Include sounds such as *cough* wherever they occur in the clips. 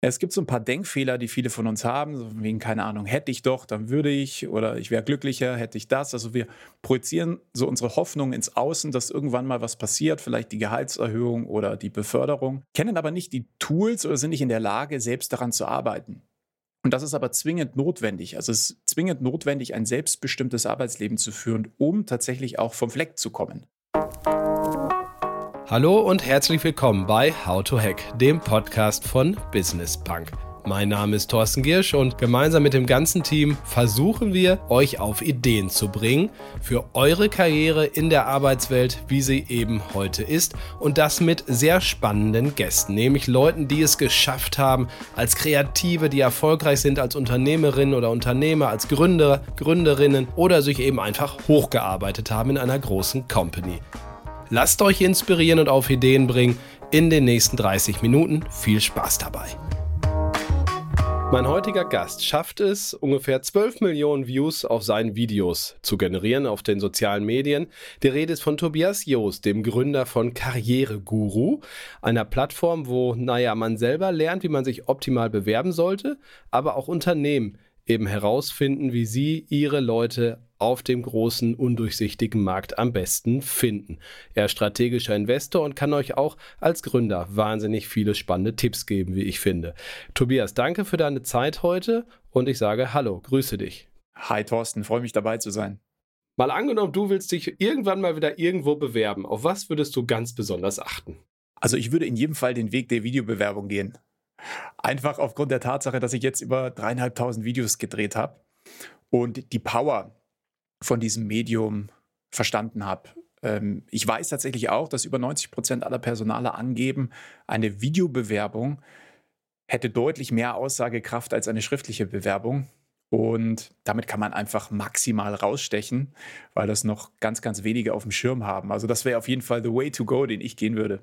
Es gibt so ein paar Denkfehler, die viele von uns haben, so wegen, keine Ahnung, hätte ich doch, dann würde ich oder ich wäre glücklicher, hätte ich das. Also wir projizieren so unsere Hoffnung ins Außen, dass irgendwann mal was passiert, vielleicht die Gehaltserhöhung oder die Beförderung, kennen aber nicht die Tools oder sind nicht in der Lage, selbst daran zu arbeiten. Und das ist aber zwingend notwendig. Also es ist zwingend notwendig, ein selbstbestimmtes Arbeitsleben zu führen, um tatsächlich auch vom Fleck zu kommen. Hallo und herzlich willkommen bei How to Hack, dem Podcast von Business Punk. Mein Name ist Thorsten Giersch und gemeinsam mit dem ganzen Team versuchen wir, euch auf Ideen zu bringen für eure Karriere in der Arbeitswelt, wie sie eben heute ist. Und das mit sehr spannenden Gästen, nämlich Leuten, die es geschafft haben, als Kreative, die erfolgreich sind als Unternehmerinnen oder Unternehmer, als Gründer, Gründerinnen oder sich eben einfach hochgearbeitet haben in einer großen Company. Lasst euch inspirieren und auf Ideen bringen in den nächsten 30 Minuten. Viel Spaß dabei. Mein heutiger Gast schafft es, ungefähr 12 Millionen Views auf seinen Videos zu generieren auf den sozialen Medien. Die Rede ist von Tobias Joost, dem Gründer von Karriereguru, einer Plattform, wo, naja, man selber lernt, wie man sich optimal bewerben sollte, aber auch Unternehmen eben herausfinden, wie sie ihre Leute auf dem großen, undurchsichtigen Markt am besten finden. Er ist strategischer Investor und kann euch auch als Gründer wahnsinnig viele spannende Tipps geben, wie ich finde. Tobias, danke für deine Zeit heute und ich sage Hallo, grüße dich. Hi Thorsten, freue mich dabei zu sein. Mal angenommen, du willst dich irgendwann mal wieder irgendwo bewerben. Auf was würdest du ganz besonders achten? Also ich würde in jedem Fall den Weg der Videobewerbung gehen. Einfach aufgrund der Tatsache, dass ich jetzt über dreieinhalbtausend Videos gedreht habe und die Power von diesem Medium verstanden habe. Ähm, ich weiß tatsächlich auch, dass über 90 Prozent aller Personale angeben, eine Videobewerbung hätte deutlich mehr Aussagekraft als eine schriftliche Bewerbung. Und damit kann man einfach maximal rausstechen, weil das noch ganz, ganz wenige auf dem Schirm haben. Also das wäre auf jeden Fall the way to go, den ich gehen würde.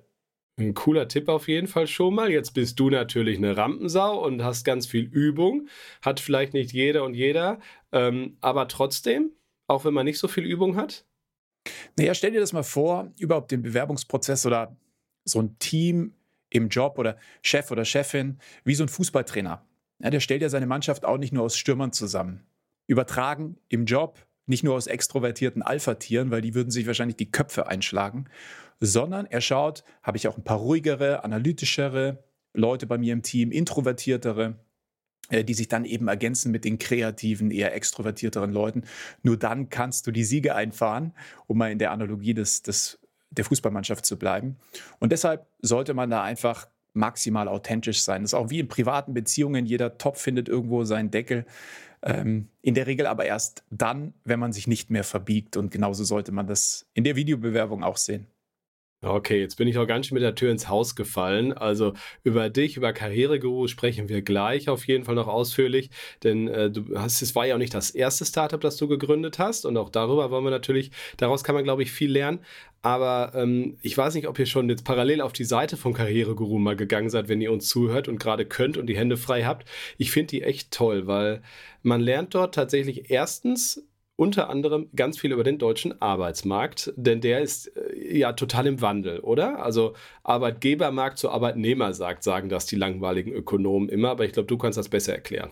Ein cooler Tipp auf jeden Fall schon mal. Jetzt bist du natürlich eine Rampensau und hast ganz viel Übung. Hat vielleicht nicht jeder und jeder, ähm, aber trotzdem, auch wenn man nicht so viel Übung hat? Naja, stell dir das mal vor, überhaupt den Bewerbungsprozess oder so ein Team im Job oder Chef oder Chefin, wie so ein Fußballtrainer. Ja, der stellt ja seine Mannschaft auch nicht nur aus Stürmern zusammen. Übertragen im Job nicht nur aus extrovertierten Alpha-Tieren, weil die würden sich wahrscheinlich die Köpfe einschlagen, sondern er schaut, habe ich auch ein paar ruhigere, analytischere Leute bei mir im Team, introvertiertere, die sich dann eben ergänzen mit den kreativen, eher extrovertierteren Leuten. Nur dann kannst du die Siege einfahren, um mal in der Analogie des, des, der Fußballmannschaft zu bleiben. Und deshalb sollte man da einfach maximal authentisch sein. Das ist auch wie in privaten Beziehungen. Jeder Topf findet irgendwo seinen Deckel. Ähm, in der Regel aber erst dann, wenn man sich nicht mehr verbiegt. Und genauso sollte man das in der Videobewerbung auch sehen. Okay, jetzt bin ich auch ganz schön mit der Tür ins Haus gefallen. Also über dich, über Karriereguru sprechen wir gleich auf jeden Fall noch ausführlich, denn äh, du hast, es war ja auch nicht das erste Startup, das du gegründet hast und auch darüber wollen wir natürlich, daraus kann man glaube ich viel lernen. Aber ähm, ich weiß nicht, ob ihr schon jetzt parallel auf die Seite von Karriereguru mal gegangen seid, wenn ihr uns zuhört und gerade könnt und die Hände frei habt. Ich finde die echt toll, weil man lernt dort tatsächlich erstens unter anderem ganz viel über den deutschen Arbeitsmarkt, denn der ist äh, ja total im Wandel, oder? Also Arbeitgebermarkt zu Arbeitnehmer sagt, sagen das die langweiligen Ökonomen immer, aber ich glaube, du kannst das besser erklären.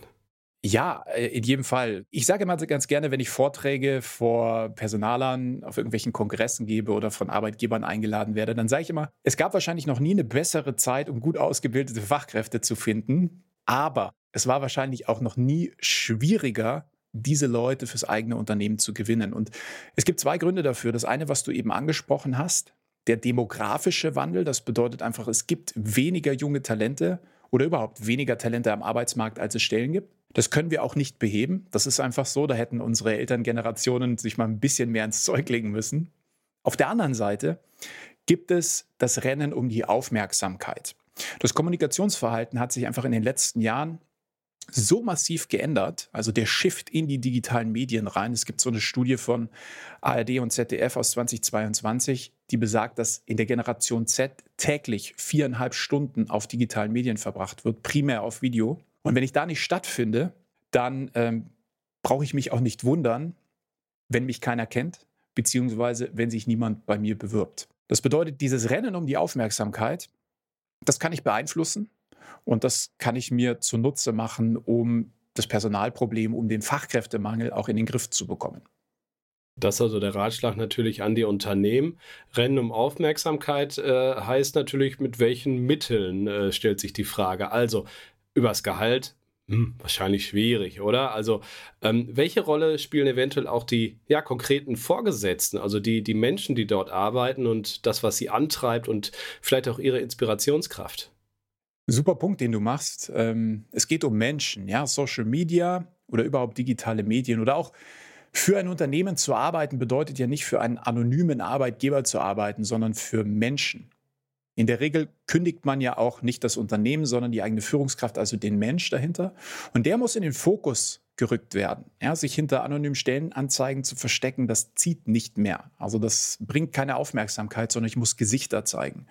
Ja, äh, in jedem Fall. Ich sage immer ganz gerne, wenn ich Vorträge vor Personalern auf irgendwelchen Kongressen gebe oder von Arbeitgebern eingeladen werde, dann sage ich immer, es gab wahrscheinlich noch nie eine bessere Zeit, um gut ausgebildete Fachkräfte zu finden, aber es war wahrscheinlich auch noch nie schwieriger, diese Leute fürs eigene Unternehmen zu gewinnen. Und es gibt zwei Gründe dafür. Das eine, was du eben angesprochen hast, der demografische Wandel. Das bedeutet einfach, es gibt weniger junge Talente oder überhaupt weniger Talente am Arbeitsmarkt, als es Stellen gibt. Das können wir auch nicht beheben. Das ist einfach so. Da hätten unsere Elterngenerationen sich mal ein bisschen mehr ins Zeug legen müssen. Auf der anderen Seite gibt es das Rennen um die Aufmerksamkeit. Das Kommunikationsverhalten hat sich einfach in den letzten Jahren so massiv geändert, also der Shift in die digitalen Medien rein. Es gibt so eine Studie von ARD und ZDF aus 2022, die besagt, dass in der Generation Z täglich viereinhalb Stunden auf digitalen Medien verbracht wird, primär auf Video. Und wenn ich da nicht stattfinde, dann ähm, brauche ich mich auch nicht wundern, wenn mich keiner kennt, beziehungsweise wenn sich niemand bei mir bewirbt. Das bedeutet, dieses Rennen um die Aufmerksamkeit, das kann ich beeinflussen Und das kann ich mir zunutze machen, um das Personalproblem, um den Fachkräftemangel auch in den Griff zu bekommen. Das ist also der Ratschlag natürlich an die Unternehmen. Rennen um Aufmerksamkeit äh, heißt natürlich, mit welchen Mitteln äh, stellt sich die Frage. Also übers Gehalt, hm, wahrscheinlich schwierig, oder? Also ähm, welche Rolle spielen eventuell auch die ja, konkreten Vorgesetzten, also die, die Menschen, die dort arbeiten und das, was sie antreibt und vielleicht auch ihre Inspirationskraft? Super Punkt, den du machst. Ähm, es geht um Menschen, ja, Social Media oder überhaupt digitale Medien oder auch für ein Unternehmen zu arbeiten bedeutet ja nicht für einen anonymen Arbeitgeber zu arbeiten, sondern für Menschen. In der Regel kündigt man ja auch nicht das Unternehmen, sondern die eigene Führungskraft, also den Mensch dahinter. Und der muss in den Fokus gerückt werden. Ja, sich hinter anonymen Stellenanzeigen zu verstecken, das zieht nicht mehr. Also das bringt keine Aufmerksamkeit, sondern ich muss Gesichter zeigen.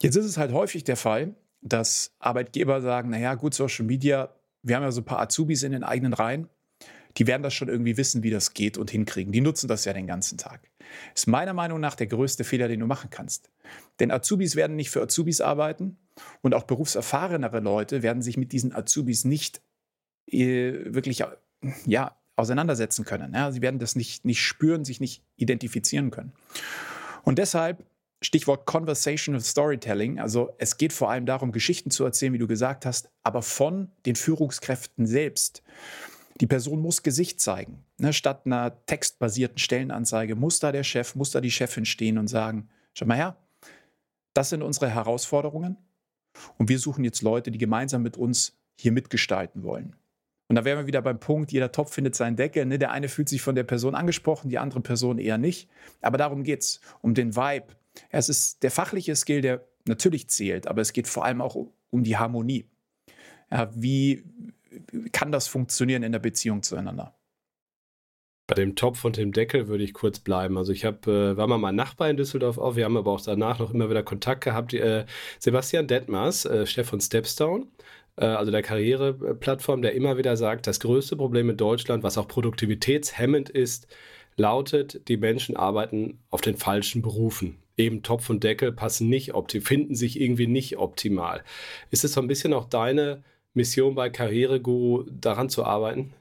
Jetzt ist es halt häufig der Fall, dass Arbeitgeber sagen, naja, gut, Social Media, wir haben ja so ein paar Azubis in den eigenen Reihen, die werden das schon irgendwie wissen, wie das geht und hinkriegen. Die nutzen das ja den ganzen Tag. Ist meiner Meinung nach der größte Fehler, den du machen kannst. Denn Azubis werden nicht für Azubis arbeiten und auch berufserfahrenere Leute werden sich mit diesen Azubis nicht äh, wirklich ja, auseinandersetzen können. Ja, sie werden das nicht, nicht spüren, sich nicht identifizieren können. Und deshalb Stichwort Conversational Storytelling. Also es geht vor allem darum, Geschichten zu erzählen, wie du gesagt hast, aber von den Führungskräften selbst. Die Person muss Gesicht zeigen. Ne, statt einer textbasierten Stellenanzeige muss da der Chef, muss da die Chefin stehen und sagen, schau mal her, das sind unsere Herausforderungen und wir suchen jetzt Leute, die gemeinsam mit uns hier mitgestalten wollen. Und da wären wir wieder beim Punkt, jeder Topf findet seinen Deckel. Ne? Der eine fühlt sich von der Person angesprochen, die andere Person eher nicht. Aber darum geht es, um den Vibe. Es ist der fachliche Skill, der natürlich zählt, aber es geht vor allem auch um die Harmonie. Ja, wie, kann das funktionieren in der Beziehung zueinander? Bei dem Topf und dem Deckel würde ich kurz bleiben. Also ich habe, äh, war mal mein Nachbar in Düsseldorf auch, wir haben aber auch danach noch immer wieder Kontakt gehabt. Äh, Sebastian Detmers, äh, Chef von Stepstone, äh, also der Karriereplattform, der immer wieder sagt, das größte Problem in Deutschland, was auch produktivitätshemmend ist, lautet, die Menschen arbeiten auf den falschen Berufen. Eben Topf und Deckel passen nicht optimal, finden sich irgendwie nicht optimal. Ist es so ein bisschen auch deine Mission bei Karriereguru daran zu arbeiten?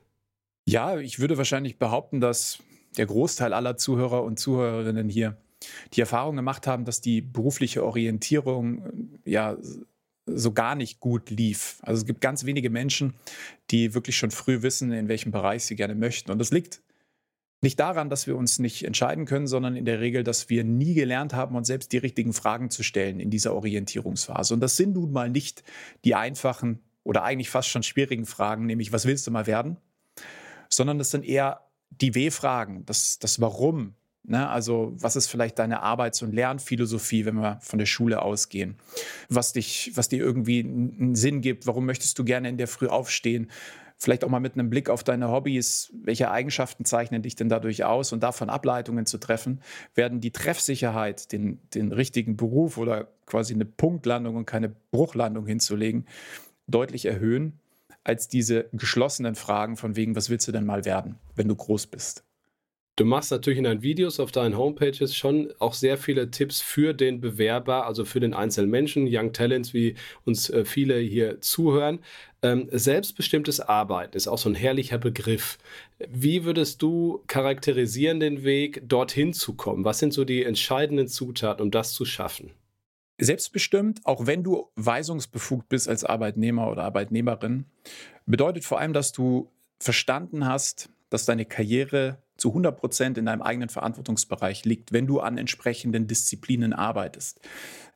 Ja, ich würde wahrscheinlich behaupten, dass der Großteil aller Zuhörer und Zuhörerinnen hier die Erfahrung gemacht haben, dass die berufliche Orientierung ja so gar nicht gut lief. Also es gibt ganz wenige Menschen, die wirklich schon früh wissen, in welchem Bereich sie gerne möchten. Und das liegt nicht daran, dass wir uns nicht entscheiden können, sondern in der Regel, dass wir nie gelernt haben, uns selbst die richtigen Fragen zu stellen in dieser Orientierungsphase. Und das sind nun mal nicht die einfachen oder eigentlich fast schon schwierigen Fragen, nämlich was willst du mal werden, sondern das sind eher die W-Fragen, das, das Warum. Ne? Also was ist vielleicht deine Arbeits- und Lernphilosophie, wenn wir von der Schule ausgehen? Was, dich, was dir irgendwie einen Sinn gibt, warum möchtest du gerne in der Früh aufstehen? Vielleicht auch mal mit einem Blick auf deine Hobbys, welche Eigenschaften zeichnen dich denn dadurch aus und davon Ableitungen zu treffen, werden die Treffsicherheit, den, den richtigen Beruf oder quasi eine Punktlandung und keine Bruchlandung hinzulegen, deutlich erhöhen als diese geschlossenen Fragen von wegen, was willst du denn mal werden, wenn du groß bist? Du machst natürlich in deinen Videos auf deinen Homepages schon auch sehr viele Tipps für den Bewerber, also für den einzelnen Menschen, Young Talents, wie uns äh, viele hier zuhören. Ähm, selbstbestimmtes Arbeiten ist auch so ein herrlicher Begriff. Wie würdest du charakterisieren den Weg, dorthin zu kommen? Was sind so die entscheidenden Zutaten, um das zu schaffen? Selbstbestimmt, auch wenn du weisungsbefugt bist als Arbeitnehmer oder Arbeitnehmerin, bedeutet vor allem, dass du verstanden hast, dass deine Karriere zu 100 Prozent in deinem eigenen Verantwortungsbereich liegt, wenn du an entsprechenden Disziplinen arbeitest.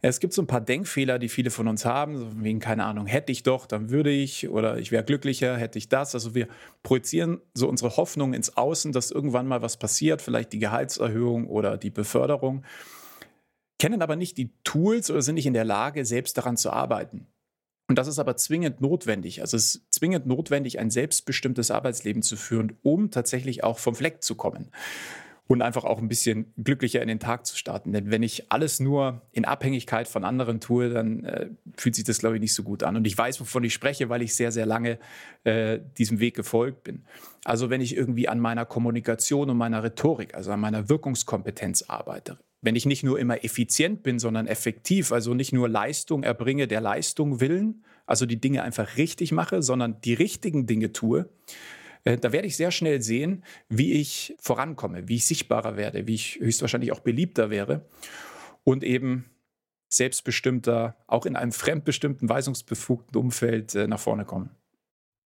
Es gibt so ein paar Denkfehler, die viele von uns haben, so wegen, keine Ahnung, hätte ich doch, dann würde ich oder ich wäre glücklicher, hätte ich das. Also wir projizieren so unsere Hoffnung ins Außen, dass irgendwann mal was passiert, vielleicht die Gehaltserhöhung oder die Beförderung kennen aber nicht die Tools oder sind nicht in der Lage, selbst daran zu arbeiten. Und das ist aber zwingend notwendig. Also es ist zwingend notwendig, ein selbstbestimmtes Arbeitsleben zu führen, um tatsächlich auch vom Fleck zu kommen und einfach auch ein bisschen glücklicher in den Tag zu starten. Denn wenn ich alles nur in Abhängigkeit von anderen tue, dann äh, fühlt sich das, glaube ich, nicht so gut an. Und ich weiß, wovon ich spreche, weil ich sehr, sehr lange äh, diesem Weg gefolgt bin. Also wenn ich irgendwie an meiner Kommunikation und meiner Rhetorik, also an meiner Wirkungskompetenz arbeite, wenn ich nicht nur immer effizient bin, sondern effektiv, also nicht nur Leistung erbringe der Leistung willen, also die Dinge einfach richtig mache, sondern die richtigen Dinge tue, äh, da werde ich sehr schnell sehen, wie ich vorankomme, wie ich sichtbarer werde, wie ich höchstwahrscheinlich auch beliebter wäre und eben selbstbestimmter, auch in einem fremdbestimmten, weisungsbefugten Umfeld äh, nach vorne kommen.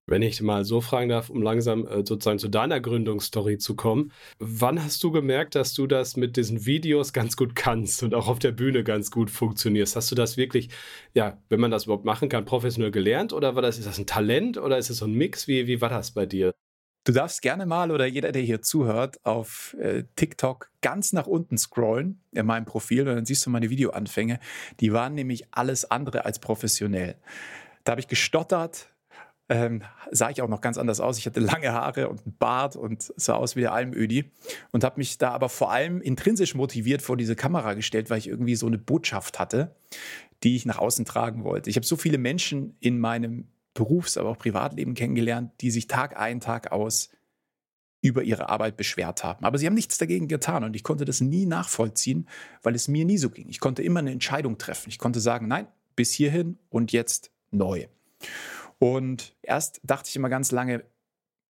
Wenn ich mal so fragen darf, um langsam äh, sozusagen zu deiner Gründungsstory zu kommen, wann hast du gemerkt, dass du das mit diesen Videos ganz gut kannst und auch auf der Bühne ganz gut funktionierst? Hast du das wirklich, ja, wenn man das überhaupt machen kann, professionell gelernt oder war das, ist das ein Talent oder ist es so ein Mix? Wie, wie war das bei dir? Du darfst gerne mal oder jeder, der hier zuhört, auf äh, TikTok ganz nach unten scrollen in meinem Profil und dann siehst du meine Videoanfänge. Die waren nämlich alles andere als professionell. Da habe ich gestottert, ähm, sah ich auch noch ganz anders aus. Ich hatte lange Haare und einen Bart und sah aus wie der Almödi und habe mich da aber vor allem intrinsisch motiviert vor diese Kamera gestellt, weil ich irgendwie so eine Botschaft hatte, die ich nach außen tragen wollte. Ich habe so viele Menschen in meinem Berufs-, aber auch Privatleben kennengelernt, die sich Tag ein, Tag aus über ihre Arbeit beschwert haben. Aber sie haben nichts dagegen getan und ich konnte das nie nachvollziehen, weil es mir nie so ging. Ich konnte immer eine Entscheidung treffen. Ich konnte sagen, nein, bis hierhin und jetzt neu. Und erst dachte ich immer ganz lange,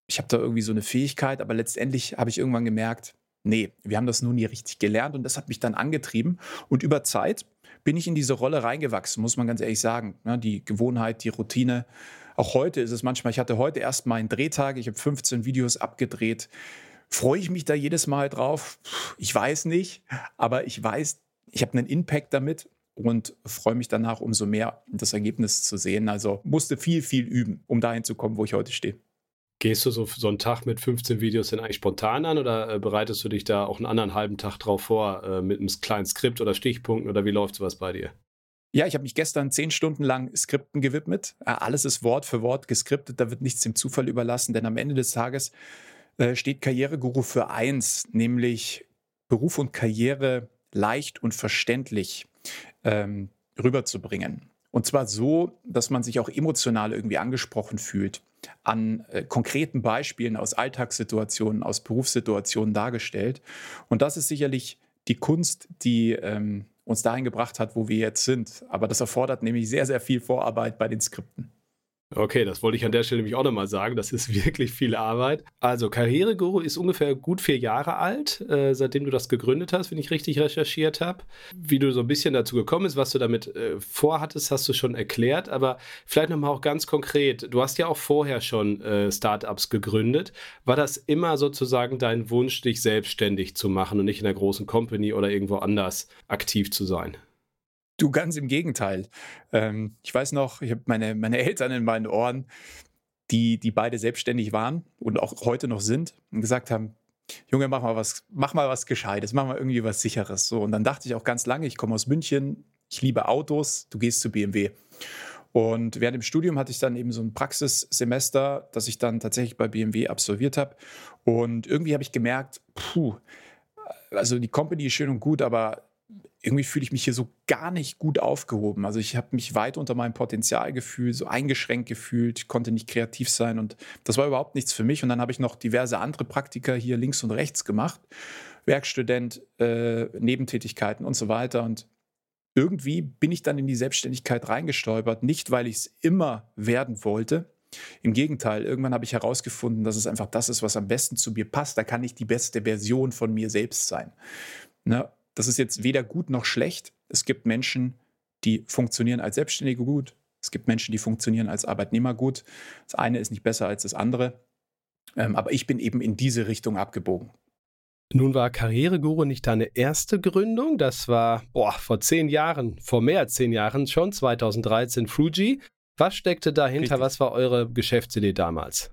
ich habe da irgendwie so eine Fähigkeit, aber letztendlich habe ich irgendwann gemerkt, nee, wir haben das nur nie richtig gelernt und das hat mich dann angetrieben. Und über Zeit bin ich in diese Rolle reingewachsen, muss man ganz ehrlich sagen. die Gewohnheit, die Routine. Auch heute ist es manchmal, ich hatte heute erst meinen Drehtag, ich habe 15 Videos abgedreht. Freue ich mich da jedes Mal drauf? Ich weiß nicht, aber ich weiß, ich habe einen Impact damit und freue mich danach umso mehr, das Ergebnis zu sehen. Also musste viel, viel üben, um dahin zu kommen, wo ich heute stehe. Gehst du so, so einen Tag mit 15 Videos denn eigentlich spontan an oder äh, bereitest du dich da auch einen anderen halben Tag drauf vor äh, mit einem kleinen Skript oder Stichpunkten oder wie läuft sowas bei dir? Ja, ich habe mich gestern zehn Stunden lang Skripten gewidmet. Äh, alles ist Wort für Wort geskriptet, da wird nichts dem Zufall überlassen, denn am Ende des Tages äh, steht Karriereguru für eins, nämlich Beruf und Karriere leicht und verständlich ähm, rüberzubringen. Und zwar so, dass man sich auch emotional irgendwie angesprochen fühlt, an äh, konkreten Beispielen aus Alltagssituationen, aus Berufssituationen dargestellt. Und das ist sicherlich die Kunst, die ähm, uns dahin gebracht hat, wo wir jetzt sind. Aber das erfordert nämlich sehr, sehr viel Vorarbeit bei den Skripten. Okay, das wollte ich an der Stelle nämlich auch nochmal sagen. Das ist *laughs* wirklich viel Arbeit. Also, Karriereguru ist ungefähr gut vier Jahre alt, äh, seitdem du das gegründet hast, wenn ich richtig recherchiert habe. Wie du so ein bisschen dazu gekommen bist, was du damit äh, vorhattest, hast du schon erklärt. Aber vielleicht nochmal auch ganz konkret. Du hast ja auch vorher schon äh, Startups gegründet. War das immer sozusagen dein Wunsch, dich selbstständig zu machen und nicht in einer großen Company oder irgendwo anders aktiv zu sein? Du, ganz im Gegenteil. Ähm, ich weiß noch, ich habe meine, meine Eltern in meinen Ohren, die, die beide selbstständig waren und auch heute noch sind und gesagt haben, Junge, mach mal was, mach mal was Gescheites, mach mal irgendwie was Sicheres. So, und dann dachte ich auch ganz lange, ich komme aus München, ich liebe Autos, du gehst zu BMW. Und während dem Studium hatte ich dann eben so ein Praxissemester, das ich dann tatsächlich bei BMW absolviert habe. Und irgendwie habe ich gemerkt, puh, also die Company ist schön und gut, aber irgendwie fühle ich mich hier so gar nicht gut aufgehoben. Also ich habe mich weit unter meinem Potenzial gefühlt, so eingeschränkt gefühlt, konnte nicht kreativ sein und das war überhaupt nichts für mich. Und dann habe ich noch diverse andere Praktika hier links und rechts gemacht, Werkstudent, äh, Nebentätigkeiten und so weiter. Und irgendwie bin ich dann in die Selbstständigkeit reingestolpert, nicht weil ich es immer werden wollte. Im Gegenteil, irgendwann habe ich herausgefunden, dass es einfach das ist, was am besten zu mir passt. Da kann ich die beste Version von mir selbst sein. Ne? Das ist jetzt weder gut noch schlecht. Es gibt Menschen, die funktionieren als Selbstständige gut. Es gibt Menschen, die funktionieren als Arbeitnehmer gut. Das eine ist nicht besser als das andere. Ähm, aber ich bin eben in diese Richtung abgebogen. Nun war Karriereguru nicht deine erste Gründung. Das war boah, vor zehn Jahren, vor mehr als zehn Jahren schon, 2013 Fuji. Was steckte dahinter? Richtig. Was war eure Geschäftsidee damals?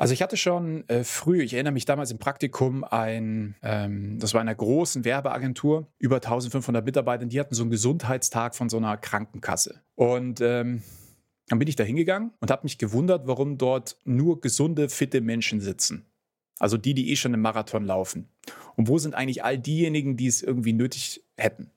Also ich hatte schon äh, früh, ich erinnere mich damals im Praktikum, ein, ähm, das war einer großen Werbeagentur, über 1500 Mitarbeiter, die hatten so einen Gesundheitstag von so einer Krankenkasse. Und ähm, dann bin ich da hingegangen und habe mich gewundert, warum dort nur gesunde, fitte Menschen sitzen. Also die, die eh schon im Marathon laufen. Und wo sind eigentlich all diejenigen, die es irgendwie nötig hätten?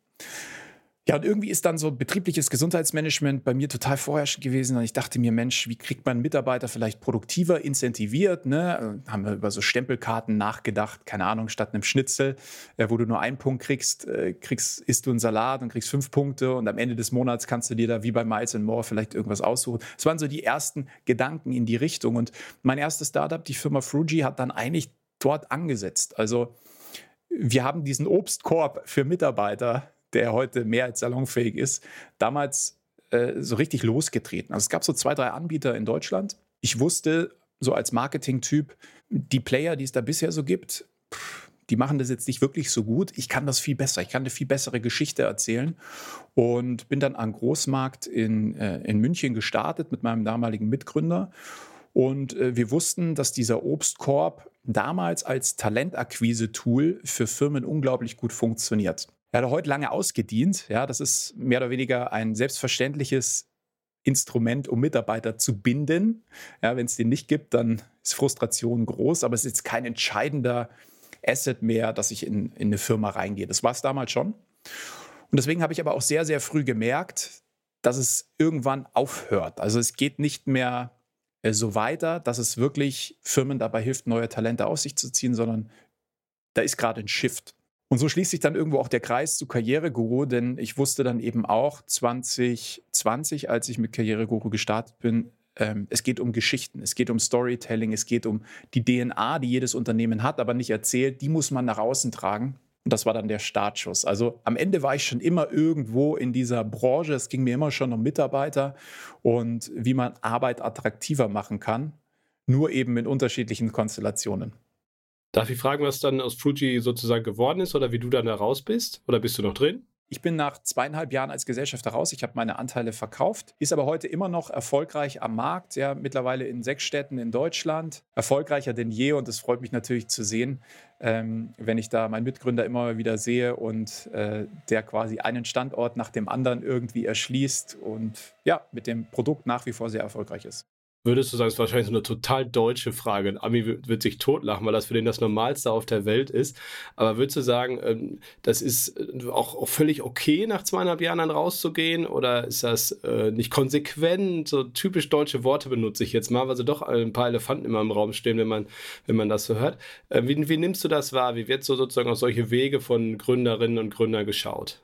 Ja, und irgendwie ist dann so betriebliches Gesundheitsmanagement bei mir total vorherrschend gewesen. Und ich dachte mir, Mensch, wie kriegt man Mitarbeiter vielleicht produktiver incentiviert? Ne? Haben wir über so Stempelkarten nachgedacht, keine Ahnung, statt einem Schnitzel, äh, wo du nur einen Punkt kriegst, äh, kriegst, isst du einen Salat und kriegst fünf Punkte und am Ende des Monats kannst du dir da wie bei Miles More vielleicht irgendwas aussuchen. Das waren so die ersten Gedanken in die Richtung. Und mein erstes Startup, die Firma Fruji, hat dann eigentlich dort angesetzt. Also wir haben diesen Obstkorb für Mitarbeiter der heute mehr als salonfähig ist, damals äh, so richtig losgetreten. Also es gab so zwei, drei Anbieter in Deutschland. Ich wusste so als Marketing-Typ, die Player, die es da bisher so gibt, die machen das jetzt nicht wirklich so gut. Ich kann das viel besser. Ich kann eine viel bessere Geschichte erzählen. Und bin dann an Großmarkt in, äh, in München gestartet mit meinem damaligen Mitgründer. Und äh, wir wussten, dass dieser Obstkorb damals als Talentakquise-Tool für Firmen unglaublich gut funktioniert. Er hat heute lange ausgedient. Ja, das ist mehr oder weniger ein selbstverständliches Instrument, um Mitarbeiter zu binden. Ja, wenn es den nicht gibt, dann ist Frustration groß, aber es ist kein entscheidender Asset mehr, dass ich in, in eine Firma reingehe. Das war es damals schon. Und deswegen habe ich aber auch sehr, sehr früh gemerkt, dass es irgendwann aufhört. Also es geht nicht mehr äh, so weiter, dass es wirklich Firmen dabei hilft, neue Talente aus sich zu ziehen, sondern da ist gerade ein Shift. Und so schließt sich dann irgendwo auch der Kreis zu Karriereguru, denn ich wusste dann eben auch 2020, als ich mit Karriereguru gestartet bin, ähm, es geht um Geschichten, es geht um Storytelling, es geht um die DNA, die jedes Unternehmen hat, aber nicht erzählt, die muss man nach außen tragen. Und das war dann der Startschuss. Also am Ende war ich schon immer irgendwo in dieser Branche. Es ging mir immer schon um Mitarbeiter und wie man Arbeit attraktiver machen kann, nur eben in unterschiedlichen Konstellationen. Darf ich fragen, was dann aus Fuji sozusagen geworden ist oder wie du dann da raus bist? Oder bist du noch drin? Ich bin nach zweieinhalb Jahren als Gesellschafter raus. Ich habe meine Anteile verkauft, ist aber heute immer noch erfolgreich am Markt. Ja, mittlerweile in sechs Städten in Deutschland. Erfolgreicher denn je und es freut mich natürlich zu sehen, ähm, wenn ich da meinen Mitgründer immer wieder sehe und äh, der quasi einen Standort nach dem anderen irgendwie erschließt und ja, mit dem Produkt nach wie vor sehr erfolgreich ist würdest du sagen, das ist wahrscheinlich so eine total deutsche Frage. Ein Ami wird, sich totlachen, weil das für den das Normalste auf der Welt ist. Aber würdest du sagen, ähm, das ist äh, auch, völlig okay, nach zweieinhalb Jahren dann rauszugehen? Oder ist das äh, nicht konsequent? So typisch deutsche Worte benutze ich jetzt mal, weil so doch ein paar Elefanten immer im Raum stehen, wenn man, wenn man das so hört. Äh, wie, wie nimmst du das wahr? Wie wird so sozusagen auf solche Wege von Gründerinnen und Gründern geschaut?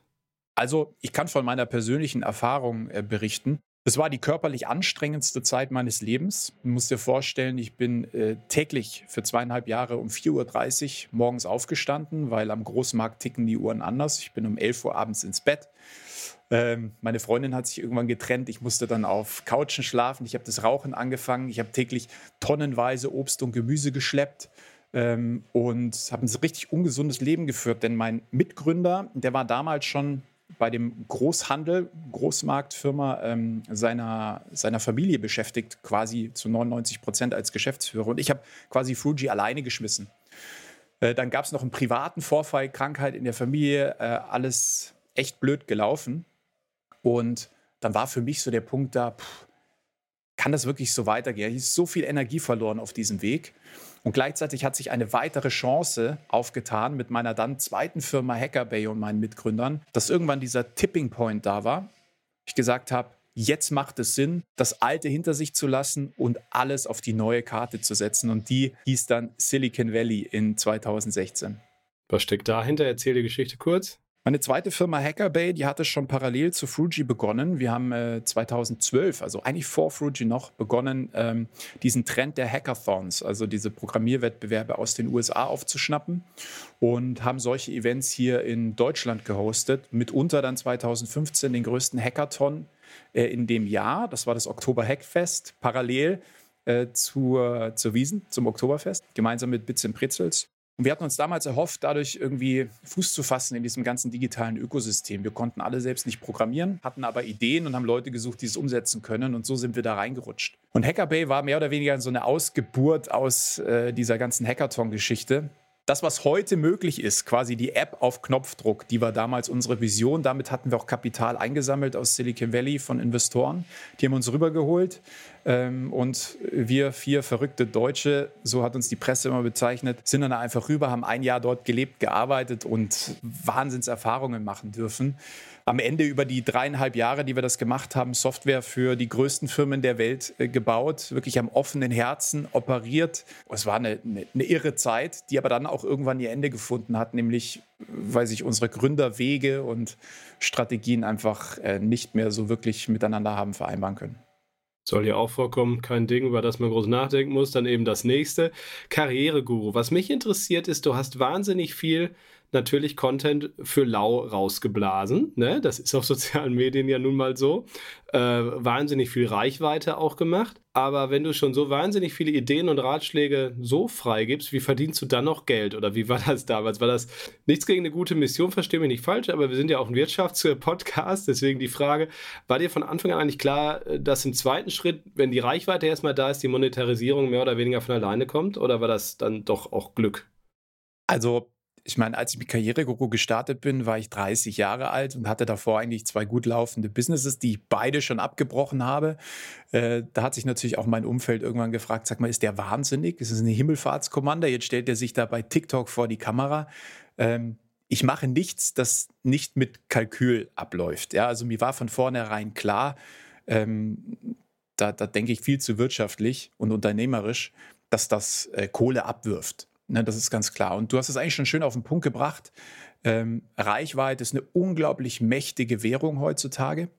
Also ich kann von meiner persönlichen Erfahrung berichten. Es war die körperlich anstrengendste Zeit meines Lebens. Du musst dir vorstellen, ich bin äh, täglich für zweieinhalb Jahre um 4.30 Uhr morgens aufgestanden, weil am Großmarkt ticken die Uhren anders. Ich bin um 11 Uhr abends ins Bett. Ähm, meine Freundin hat sich irgendwann getrennt. Ich musste dann auf Couchen schlafen. Ich habe das Rauchen angefangen. Ich habe täglich tonnenweise Obst und Gemüse geschleppt. Ähm, und habe ein richtig ungesundes Leben geführt, denn mein Mitgründer, der war damals schon bei dem Großhandel, Großmarktfirma ähm, seiner, seiner Familie beschäftigt, quasi zu 99 Prozent als Geschäftsführer. Und ich habe quasi Fuji alleine geschmissen. Äh, dann gab es noch einen privaten Vorfall, Krankheit in der Familie, äh, alles echt blöd gelaufen. Und dann war für mich so der Punkt da, pff, kann das wirklich so weitergehen? Ich habe so viel Energie verloren auf diesem Weg. Und gleichzeitig hat sich eine weitere Chance aufgetan mit meiner dann zweiten Firma Hackerbay und meinen Mitgründern, dass irgendwann dieser Tipping Point da war. Ich gesagt habe, jetzt macht es Sinn, das Alte hinter sich zu lassen und alles auf die neue Karte zu setzen. Und die hieß dann Silicon Valley in 2016. Was steckt dahinter? Erzähl die Geschichte kurz. Meine zweite Firma Hackerbay, die hatte schon parallel zu Fuji begonnen. Wir haben äh, 2012, also eigentlich vor Fuji noch, begonnen, ähm, diesen Trend der Hackathons, also diese Programmierwettbewerbe aus den USA aufzuschnappen und haben solche Events hier in Deutschland gehostet. Mitunter dann 2015 den größten Hackathon äh, in dem Jahr. Das war das Oktober Hackfest, parallel äh, zur, zur Wiesen, zum Oktoberfest, gemeinsam mit Bits and Pretzels. Und wir hatten uns damals erhofft, dadurch irgendwie Fuß zu fassen in diesem ganzen digitalen Ökosystem. Wir konnten alle selbst nicht programmieren, hatten aber Ideen und haben Leute gesucht, die es umsetzen können. Und so sind wir da reingerutscht. Und Hackerbay war mehr oder weniger so eine Ausgeburt aus äh, dieser ganzen Hackathon-Geschichte das, was heute möglich ist, quasi die App auf Knopfdruck, die war damals unsere Vision. Damit hatten wir auch Kapital eingesammelt aus Silicon Valley von Investoren. Die haben uns rübergeholt. Ähm, und wir vier verrückte Deutsche, so hat uns die Presse immer bezeichnet, sind dann einfach rüber, haben ein Jahr dort gelebt, gearbeitet und Wahnsinnserfahrungen machen dürfen. Am Ende über die dreieinhalb Jahre, die wir das gemacht haben, Software für die größten Firmen der Welt äh, gebaut, wirklich am offenen Herzen operiert. Es war eine, eine, eine irre Zeit, die aber dann auch irgendwann ihr Ende gefunden hat, nämlich weil sich unsere Gründerwege und Strategien einfach äh, nicht mehr so wirklich miteinander haben vereinbaren können. Soll ja auch vorkommen, kein Ding, über das man groß nachdenken muss. Dann eben das nächste. Karriereguru. Was mich interessiert ist, du hast wahnsinnig viel natürlich Content für lau rausgeblasen. Ne? Das ist auf *laughs* sozialen Medien ja nun mal so. Äh, wahnsinnig viel Reichweite auch gemacht. Aber wenn du schon so wahnsinnig viele Ideen und Ratschläge so freigibst, wie verdienst du dann noch Geld? Oder wie war das damals? War das nichts gegen eine gute Mission, verstehe mich nicht falsch, aber wir sind ja auch ein Wirtschaftspodcast, deswegen die Frage, war dir von Anfang an eigentlich klar, dass im zweiten Schritt, wenn die Reichweite erstmal da ist, die Monetarisierung mehr oder weniger von alleine kommt? Oder war das dann doch auch Glück? Also ich meine, als ich mit Karriereguru gestartet bin, war ich 30 Jahre alt und hatte davor eigentlich zwei gut laufende Businesses, die ich beide schon abgebrochen habe. Äh, da hat sich natürlich auch mein Umfeld irgendwann gefragt, sag mal, ist der wahnsinnig? Ist es eine Himmelfahrtskommande? Jetzt stellt er sich da bei TikTok vor die Kamera. Ähm, ich mache nichts, das nicht mit Kalkül abläuft. Ja, also mir war von vornherein klar, ähm, da, da denke ich viel zu wirtschaftlich und unternehmerisch, dass das äh, Kohle abwirft. Ne, das ist ganz klar. Und du hast es eigentlich schon schön auf den Punkt gebracht. Ähm, Reichweite ist eine unglaublich mächtige Währung heutzutage.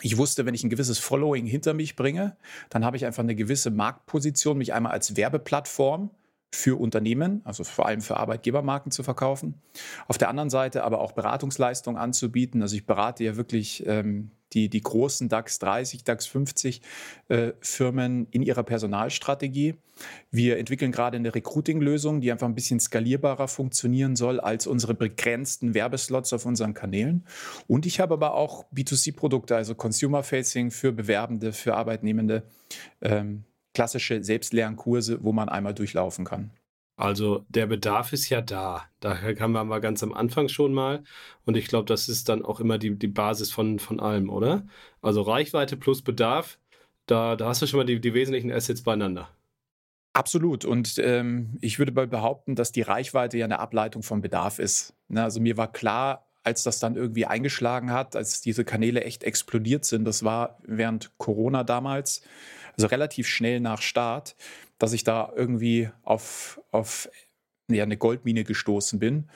Ich wusste, wenn ich ein gewisses Following hinter mich bringe, dann habe ich einfach eine gewisse Marktposition, mich einmal als Werbeplattform für Unternehmen, also vor allem für Arbeitgebermarken zu verkaufen. Auf der anderen Seite aber auch Beratungsleistungen anzubieten. Also ich berate ja wirklich ähm, die, die großen DAX 30, DAX 50 äh, Firmen in ihrer Personalstrategie. Wir entwickeln gerade eine Recruiting-Lösung, die einfach ein bisschen skalierbarer funktionieren soll als unsere begrenzten Werbeslots auf unseren Kanälen. Und ich habe aber auch B2C-Produkte, also Consumer-Facing für Bewerbende, für Arbeitnehmende. Ähm, klassische Selbstlernkurse, wo man einmal durchlaufen kann. Also der Bedarf ist ja da. Daher kamen wir ganz am Anfang schon mal. Und ich glaube, das ist dann auch immer die, die Basis von, von allem, oder? Also Reichweite plus Bedarf, da, da hast du schon mal die, die wesentlichen Assets beieinander. Absolut. Und ähm, ich würde mal behaupten, dass die Reichweite ja eine Ableitung vom Bedarf ist. Ne? Also mir war klar, als das dann irgendwie eingeschlagen hat, als diese Kanäle echt explodiert sind, das war während Corona damals, also relativ schnell nach Start, dass ich da irgendwie auf, auf ja, eine Goldmine gestoßen bin.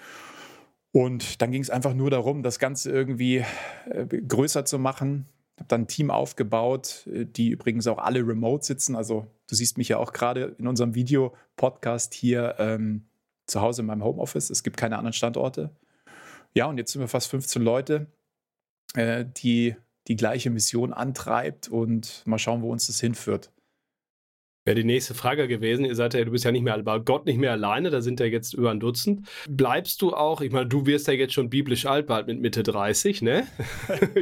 Und dann ging es einfach nur darum, das Ganze irgendwie äh, größer zu machen. Ich habe dann ein Team aufgebaut, äh, die übrigens auch alle remote sitzen. Also du siehst mich ja auch gerade in unserem Video-Podcast hier ähm, zu Hause in meinem Homeoffice. Es gibt keine anderen Standorte. Ja, und jetzt sind wir fast 15 Leute, äh, die die gleiche Mission antreibt und mal schauen, wo uns das hinführt. Wäre die nächste Frage gewesen. Ihr seid ja, du bist ja nicht mehr, bei Gott nicht mehr alleine, da sind ja jetzt über ein Dutzend. Bleibst du auch, ich meine, du wirst ja jetzt schon biblisch alt, bald mit Mitte 30, ne?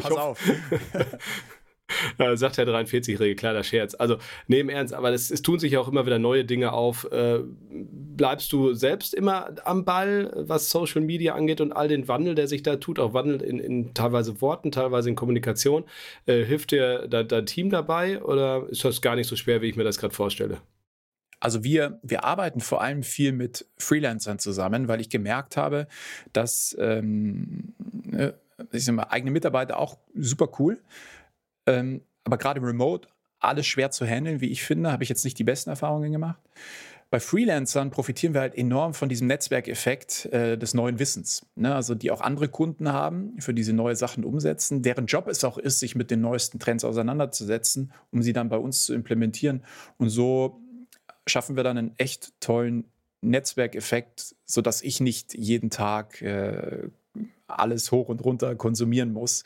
Pass auf. *laughs* *laughs* Ja, sagt der 43-Jährige, kleiner Scherz. Also, neben Ernst, aber es, es, tun sich auch immer wieder neue Dinge auf. Äh, bleibst du selbst immer am Ball, was Social Media angeht und all den Wandel, der sich da tut, auch Wandel in, in teilweise Worten, teilweise in Kommunikation? Äh, hilft dir dein, dein Team dabei oder ist das gar nicht so schwer, wie ich mir das gerade vorstelle? Also wir, wir arbeiten vor allem viel mit Freelancern zusammen, weil ich gemerkt habe, dass ähm, äh, ich sag mal, eigene Mitarbeiter auch super cool. Ähm, aber gerade remote, alles schwer zu handeln, wie ich finde, habe ich jetzt nicht die besten Erfahrungen gemacht. Bei Freelancern profitieren wir halt enorm von diesem Netzwerkeffekt äh, des neuen Wissens. Ne? Also die auch andere Kunden haben, für diese neue Sachen umsetzen, deren Job es auch ist, sich mit den neuesten Trends auseinanderzusetzen, um sie dann bei uns zu implementieren. Und so schaffen wir dann einen echt tollen Netzwerkeffekt, sodass ich nicht jeden Tag äh, alles hoch und runter konsumieren muss.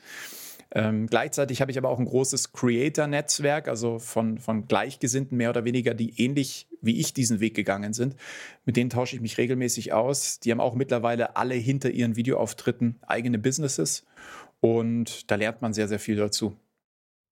Ähm, gleichzeitig habe ich aber auch ein großes Creator-Netzwerk, also von, von Gleichgesinnten mehr oder weniger, die ähnlich wie ich diesen Weg gegangen sind. Mit denen tausche ich mich regelmäßig aus. Die haben auch mittlerweile alle hinter ihren Videoauftritten eigene Businesses und da lernt man sehr, sehr viel dazu.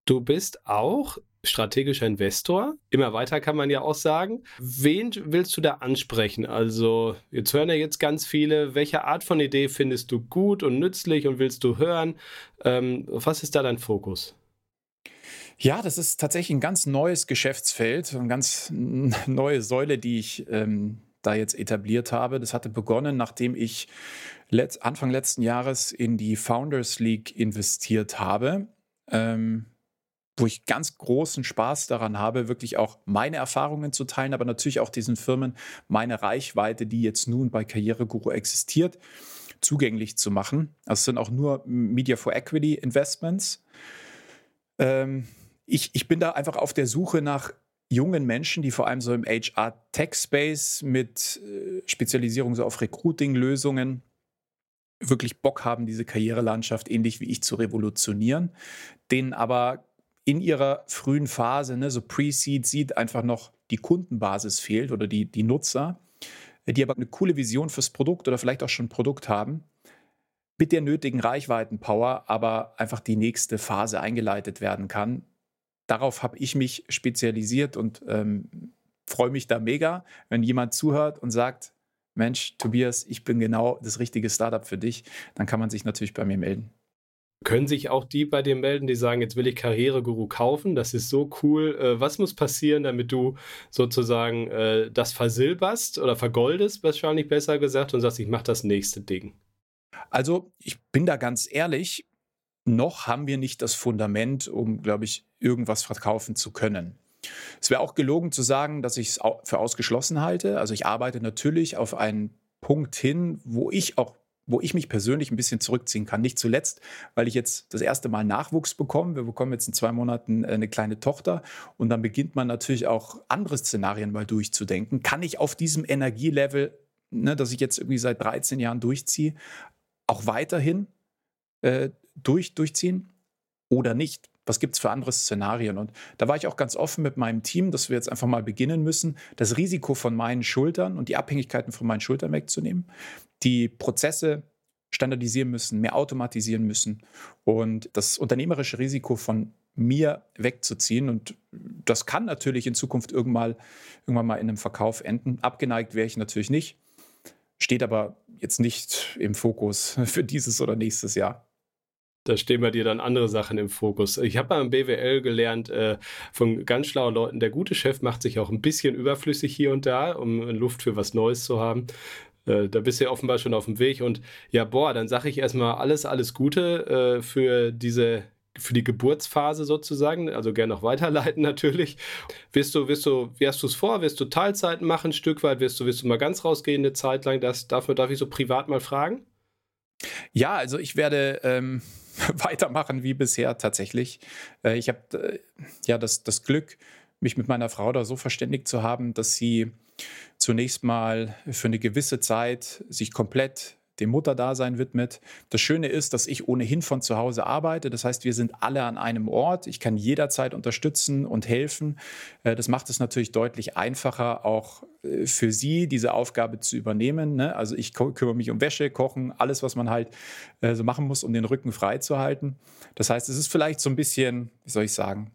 Du bist auch strategischer Investor. Immer weiter kann man ja auch sagen. Wen willst du da ansprechen? Also, jetzt hören ja jetzt ganz viele. Welche Art von Idee findest du gut und nützlich und willst du hören? Ähm, was ist da dein Fokus? Ja, das ist tatsächlich ein ganz neues Geschäftsfeld, eine ganz neue Säule, die ich, ähm, da jetzt etabliert habe. Das hatte begonnen, nachdem ich letzt, Anfang letzten Jahres in die Founders League investiert habe, ähm, wo ich ganz großen Spaß daran habe, wirklich auch meine Erfahrungen zu teilen, aber natürlich auch diesen Firmen meine Reichweite, die jetzt nun bei Karriereguru existiert, zugänglich zu machen. Also es sind auch nur Media for Equity Investments. Ähm, ich, ich bin da einfach auf der Suche nach jungen Menschen, die vor allem so im HR-Tech-Space mit äh, Spezialisierung so auf Recruiting-Lösungen wirklich Bock haben, diese Karrierelandschaft ähnlich wie ich zu revolutionieren, denen aber in ihrer frühen Phase, ne, so Pre-Seed, Seed, einfach noch die Kundenbasis fehlt oder die, die Nutzer, die aber eine coole Vision fürs Produkt oder vielleicht auch schon ein Produkt haben, mit der nötigen Reichweitenpower aber einfach die nächste Phase eingeleitet werden kann. Darauf habe ich mich spezialisiert und ähm, freue mich da mega, wenn jemand zuhört und sagt, Mensch, Tobias, ich bin genau das richtige Startup für dich, dann kann man sich natürlich bei mir melden. Können sich auch die bei dir melden, die sagen, jetzt will ich Karriereguru kaufen, das ist so cool. Äh, was muss passieren, damit du sozusagen äh, das versilberst oder vergoldest, wahrscheinlich besser gesagt, und sagst, ich mache das nächste Ding? Also, ich bin da ganz ehrlich, noch haben wir nicht das Fundament, um, glaube ich, irgendwas verkaufen zu können. Es wäre auch gelogen zu sagen, dass ich es für ausgeschlossen halte. Also ich arbeite natürlich auf einen Punkt hin, wo ich auch wo ich mich persönlich ein bisschen zurückziehen kann. Nicht zuletzt, weil ich jetzt das erste Mal Nachwuchs bekomme. Wir bekommen jetzt in zwei Monaten äh, eine kleine Tochter und dann beginnt man natürlich auch andere Szenarien mal durchzudenken. Kann ich auf diesem Energielevel, ne, das ich jetzt irgendwie seit 13 Jahren durchziehe, auch weiterhin äh, durch, durchziehen oder nicht? Was gibt es für andere Szenarien? Und da war ich auch ganz offen mit meinem Team, dass wir jetzt einfach mal beginnen müssen, das Risiko von meinen Schultern und die Abhängigkeiten von meinen Schultern wegzunehmen, die Prozesse standardisieren müssen, mehr automatisieren müssen und das unternehmerische Risiko von mir wegzuziehen. Und das kann natürlich in Zukunft irgendwann, irgendwann mal in einem Verkauf enden. Abgeneigt wäre ich natürlich nicht, steht aber jetzt nicht im Fokus *laughs* für dieses oder nächstes Jahr. Da stehen bei dir dann andere Sachen im Fokus. Ich habe mal im BWL gelernt äh, von ganz schlauen Leuten, der gute Chef macht sich auch ein bisschen überflüssig hier und da, um Luft für was Neues zu haben. Äh, da bist du ja offenbar schon auf dem Weg. Und ja, boah, dann sage ich erstmal alles, alles Gute äh, für diese für die Geburtsphase sozusagen, also gerne noch weiterleiten *laughs* natürlich. Wirst du, wirst du, wie hast du es vor? Wirst du Teilzeiten machen, ein Stück weit? Wirst du, wirst du mal ganz rausgehen eine Zeit lang? Das, dafür darf ich so privat mal fragen? Ja, also ich werde ähm, *laughs* weitermachen wie bisher tatsächlich. Äh, ich habe äh, ja das, das Glück, mich mit meiner Frau da so verständigt zu haben, dass sie zunächst mal für eine gewisse Zeit sich komplett dem Mutterdasein widmet. Das Schöne ist, dass ich ohnehin von zu Hause arbeite. Das heißt, wir sind alle an einem Ort. Ich kann jederzeit unterstützen und helfen. Äh, das macht es natürlich deutlich einfacher, auch äh, für Sie diese Aufgabe zu übernehmen. Ne? Also ich kümmere mich um Wäsche, Kochen, alles, was man halt äh, so machen muss, um den Rücken frei zu halten. Das heißt, es ist vielleicht so ein bisschen, wie soll ich sagen,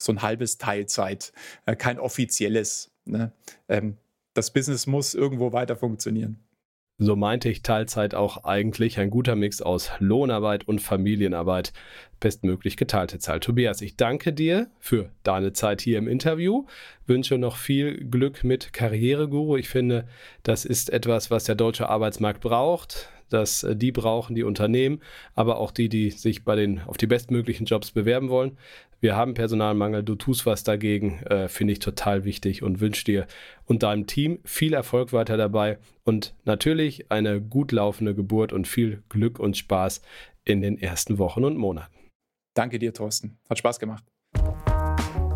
so ein halbes Teilzeit, kein offizielles. Ne? Ähm, das Business muss irgendwo weiter funktionieren. So meinte ich Teilzeit auch eigentlich ein guter Mix aus Lohnarbeit und Familienarbeit. Bestmöglich geteilte Zahl. Tobias, ich danke dir für deine Zeit hier im Interview. Wünsche noch viel Glück mit Karriereguru. Ich finde, das ist etwas, was der deutsche Arbeitsmarkt braucht dass äh, die brauchen die Unternehmen, aber auch die, die sich bei den auf die bestmöglichen Jobs bewerben wollen. Wir haben Personalmangel, du tust was dagegen, äh, finde ich total wichtig und wünsche dir und deinem Team viel Erfolg weiter dabei und natürlich eine gut laufende Geburt und viel Glück und Spaß in den ersten Wochen und Monaten. Danke dir, Thorsten. Hat Spaß gemacht.